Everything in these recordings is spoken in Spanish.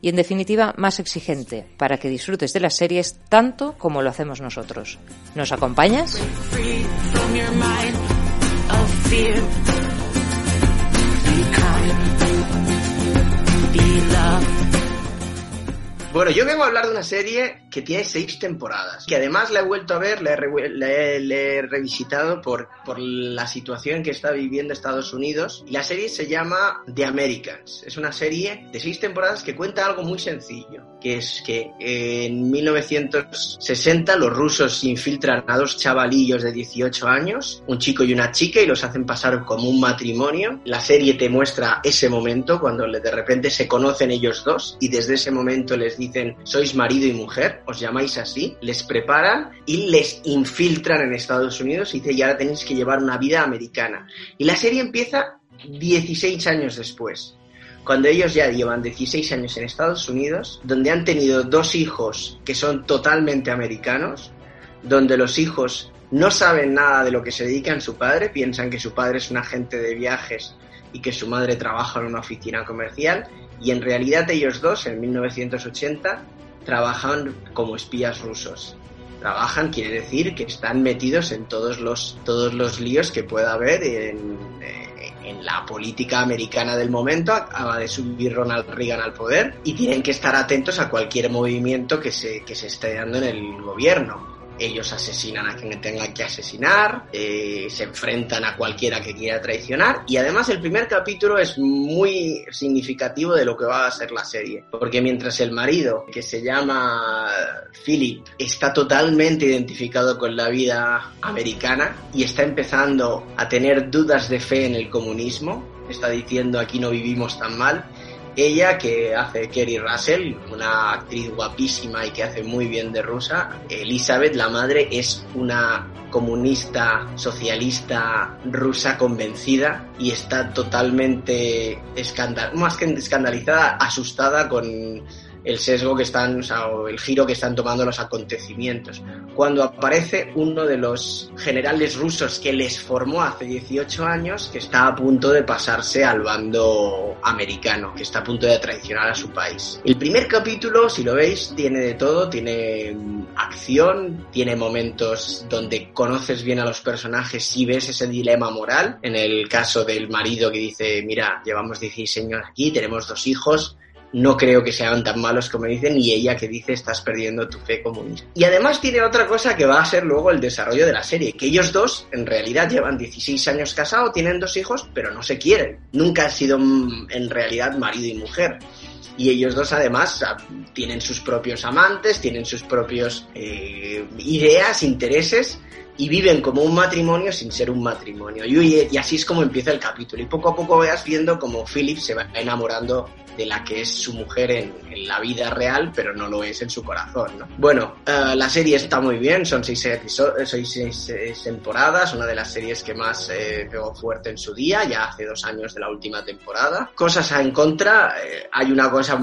y en definitiva más exigente para que disfrutes de las series tanto como lo hacemos nosotros. ¿Nos acompañas? Bueno, yo vengo a hablar de una serie que tiene seis temporadas, que además la he vuelto a ver, la he, revisitado por, por la situación que está viviendo Estados Unidos. La serie se llama The Americans. Es una serie de seis temporadas que cuenta algo muy sencillo, que es que en 1960 los rusos infiltran a dos chavalillos de 18 años, un chico y una chica, y los hacen pasar como un matrimonio. La serie te muestra ese momento cuando de repente se conocen ellos dos y desde ese momento les dicen sois marido y mujer os llamáis así, les preparan y les infiltran en Estados Unidos y dice, y ahora tenéis que llevar una vida americana. Y la serie empieza 16 años después, cuando ellos ya llevan 16 años en Estados Unidos, donde han tenido dos hijos que son totalmente americanos, donde los hijos no saben nada de lo que se dedican su padre, piensan que su padre es un agente de viajes y que su madre trabaja en una oficina comercial, y en realidad ellos dos, en 1980, trabajan como espías rusos. Trabajan quiere decir que están metidos en todos los, todos los líos que pueda haber en, eh, en la política americana del momento. Acaba de subir Ronald Reagan al poder y tienen que estar atentos a cualquier movimiento que se, que se esté dando en el gobierno ellos asesinan a quien tengan que asesinar, eh, se enfrentan a cualquiera que quiera traicionar y además el primer capítulo es muy significativo de lo que va a ser la serie, porque mientras el marido, que se llama Philip, está totalmente identificado con la vida americana y está empezando a tener dudas de fe en el comunismo, está diciendo aquí no vivimos tan mal, ella, que hace Kerry Russell, una actriz guapísima y que hace muy bien de rusa. Elizabeth, la madre, es una comunista, socialista rusa convencida y está totalmente escandal más que escandalizada, asustada con el sesgo que están, o sea, el giro que están tomando los acontecimientos. Cuando aparece uno de los generales rusos que les formó hace 18 años, que está a punto de pasarse al bando americano, que está a punto de traicionar a su país. El primer capítulo, si lo veis, tiene de todo, tiene acción, tiene momentos donde conoces bien a los personajes y ves ese dilema moral. En el caso del marido que dice, mira, llevamos 16 años aquí, tenemos dos hijos, no creo que sean tan malos como dicen, y ella que dice estás perdiendo tu fe comunista. Y además tiene otra cosa que va a ser luego el desarrollo de la serie, que ellos dos en realidad llevan 16 años casados, tienen dos hijos, pero no se quieren. Nunca han sido mm, en realidad marido y mujer. Y ellos dos además tienen sus propios amantes, tienen sus propios eh, ideas, intereses, y viven como un matrimonio sin ser un matrimonio. Y, así es como empieza el capítulo. Y poco a poco veas viendo como Philip se va enamorando de la que es su mujer en, la vida real, pero no lo es en su corazón. ¿no? Bueno, uh, la serie está muy bien, son seis, episodios, seis, seis, seis, temporadas, una de las series que más eh, pegó fuerte en su día, ya hace dos años de la última temporada. Cosas en contra, eh, hay una cosa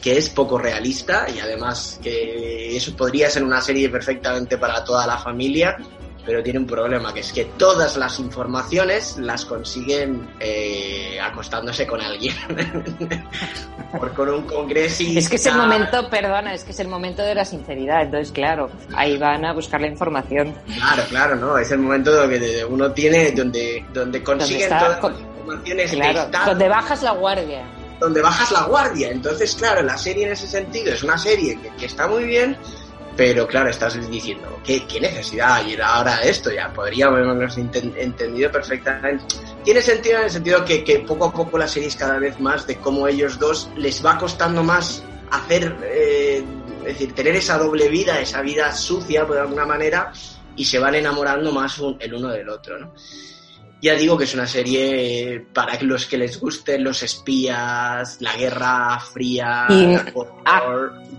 que es poco realista y además que eso podría ser una serie perfectamente para toda la familia pero tiene un problema, que es que todas las informaciones las consiguen eh, acostándose con alguien. Por con un congresista. Es que es el momento, perdona, es que es el momento de la sinceridad. Entonces, claro, ahí van a buscar la información. Claro, claro, ¿no? Es el momento donde uno tiene, donde, donde consiguen todas las informaciones. Claro, donde bajas la guardia donde bajas la guardia. Entonces, claro, la serie en ese sentido es una serie que, está muy bien, pero claro, estás diciendo, ¿qué, qué necesidad hay ahora esto? Ya podríamos habernos entendido perfectamente. Tiene sentido en el sentido que, que, poco a poco la serie es cada vez más de cómo ellos dos les va costando más hacer, eh, es decir, tener esa doble vida, esa vida sucia, por alguna manera, y se van enamorando más el uno del otro, ¿no? Ya digo que es una serie para los que les gusten los espías, la guerra fría,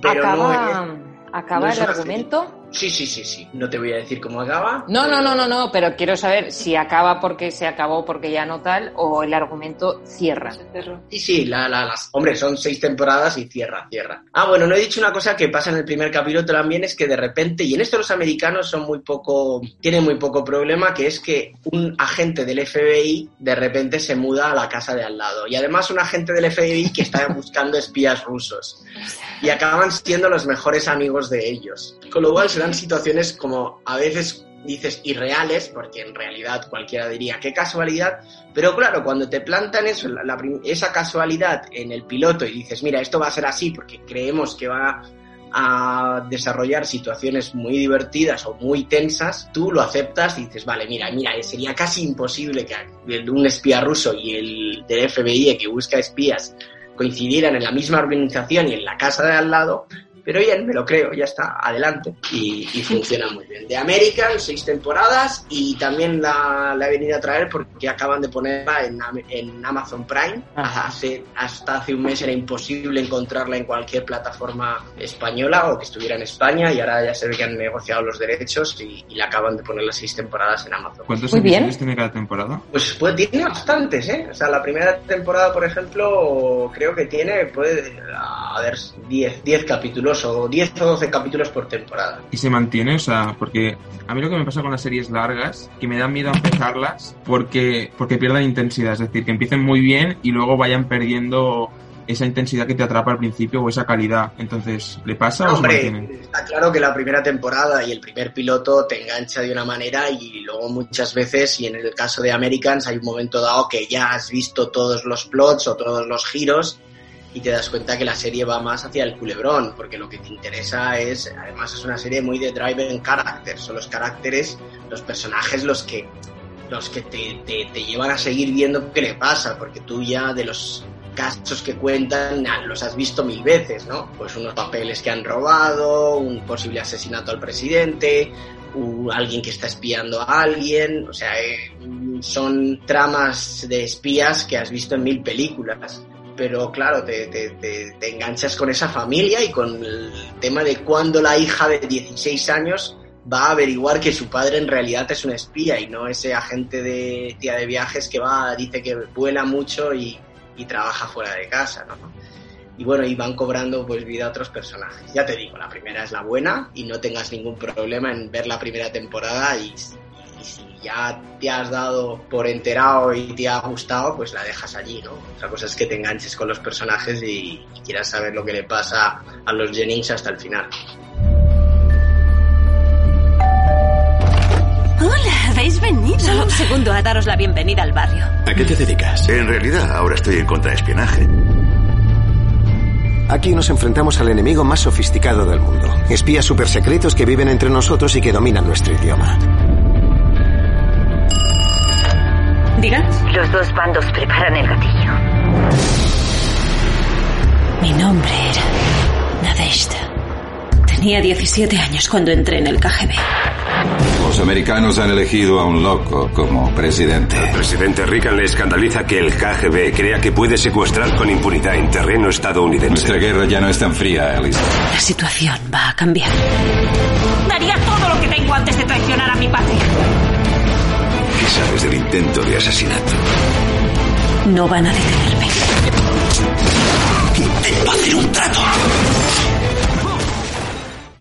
pero no acaba el argumento Sí, sí, sí, sí. No te voy a decir cómo acaba. No, no, no, no, no, pero quiero saber si acaba porque se acabó porque ya no tal o el argumento cierra. Sí, sí, la, la, las... Hombre, son seis temporadas y cierra, cierra. Ah, bueno, no he dicho una cosa que pasa en el primer capítulo también, es que de repente, y en esto los americanos son muy poco, tienen muy poco problema, que es que un agente del FBI de repente se muda a la casa de al lado. Y además un agente del FBI que está buscando espías rusos. Y acaban siendo los mejores amigos de ellos. Con lo cual se situaciones como a veces dices irreales, porque en realidad cualquiera diría qué casualidad, pero claro, cuando te plantan eso, esa casualidad en el piloto y dices, mira, esto va a ser así porque creemos que va a desarrollar situaciones muy divertidas o muy tensas, tú lo aceptas y dices, vale, mira, mira, sería casi imposible que un espía ruso y el del FBI que busca espías coincidieran en la misma organización y en la casa de al lado, pero bien, me lo creo, ya está, adelante. Y, funciona muy bien. De American, seis temporadas y también la, he venido a traer porque acaban de ponerla en, en Amazon Prime. Hace, hasta hace un mes era imposible encontrarla en cualquier plataforma española o que estuviera en España y ahora ya se ve que han negociado los derechos y, la acaban de poner las seis temporadas en Amazon. ¿Cuántos episodios tiene cada temporada? Pues, pues tiene bastantes, ¿eh? O sea, la primera temporada, por ejemplo, creo que tiene, puede, a ver, 10 capítulos o 10 o 12 capítulos por temporada. ¿Y se mantiene? O sea, porque a mí lo que me pasa con las series largas, que me da miedo empezarlas porque, porque pierdan intensidad, es decir, que empiecen muy bien y luego vayan perdiendo esa intensidad que te atrapa al principio o esa calidad. Entonces, ¿le pasa o Hombre, se Está claro que la primera temporada y el primer piloto te engancha de una manera y luego muchas veces, y en el caso de Americans, hay un momento dado que ya has visto todos los plots o todos los giros y te das cuenta que la serie va más hacia el culebrón, porque lo que te interesa es, además es una serie muy de drive character, son los caracteres, los personajes los que, los que te, te, llevan a seguir viendo qué le pasa, porque tú ya de los casos que cuentan los has visto mil veces, ¿no? Pues unos papeles que han robado, un posible asesinato al presidente, alguien que está espiando a alguien, o sea, eh, son tramas de espías que has visto en mil películas pero claro, te, te, enganchas con esa familia y con el tema de cuando la hija de 16 años va a averiguar que su padre en realidad es un espía y no ese agente de tía de viajes que va, dice que vuela mucho y, y trabaja fuera de casa, ¿no? Y bueno, y van cobrando pues vida a otros personajes. Ya te digo, la primera es la buena y no tengas ningún problema en ver la primera temporada y ya te has dado por enterado y te ha gustado, pues la dejas allí, ¿no? Otra cosa es que te enganches con los personajes y, quieras saber lo que le pasa a los Jennings hasta el final. Hola, ¿habéis venido? Solo un segundo a daros la bienvenida al barrio. ¿A qué te dedicas? En realidad, ahora estoy en contraespionaje. Aquí nos enfrentamos al enemigo más sofisticado del mundo. Espías supersecretos que viven entre nosotros y que dominan nuestro idioma. Diga. Los dos bandos preparan el gatillo. Mi nombre era Nadeshda. Tenía 17 años cuando entré en el KGB. Los americanos han elegido a un loco como presidente. El presidente Reagan le escandaliza que el KGB crea que puede secuestrar con impunidad en terreno estadounidense. Nuestra guerra ya no es tan fría, Alice. La situación va a cambiar. Daría todo lo que tengo antes de traicionar a mi patria. ¿Qué sabes del intento de asesinato? No van a detenerme. Intento hacer un trato.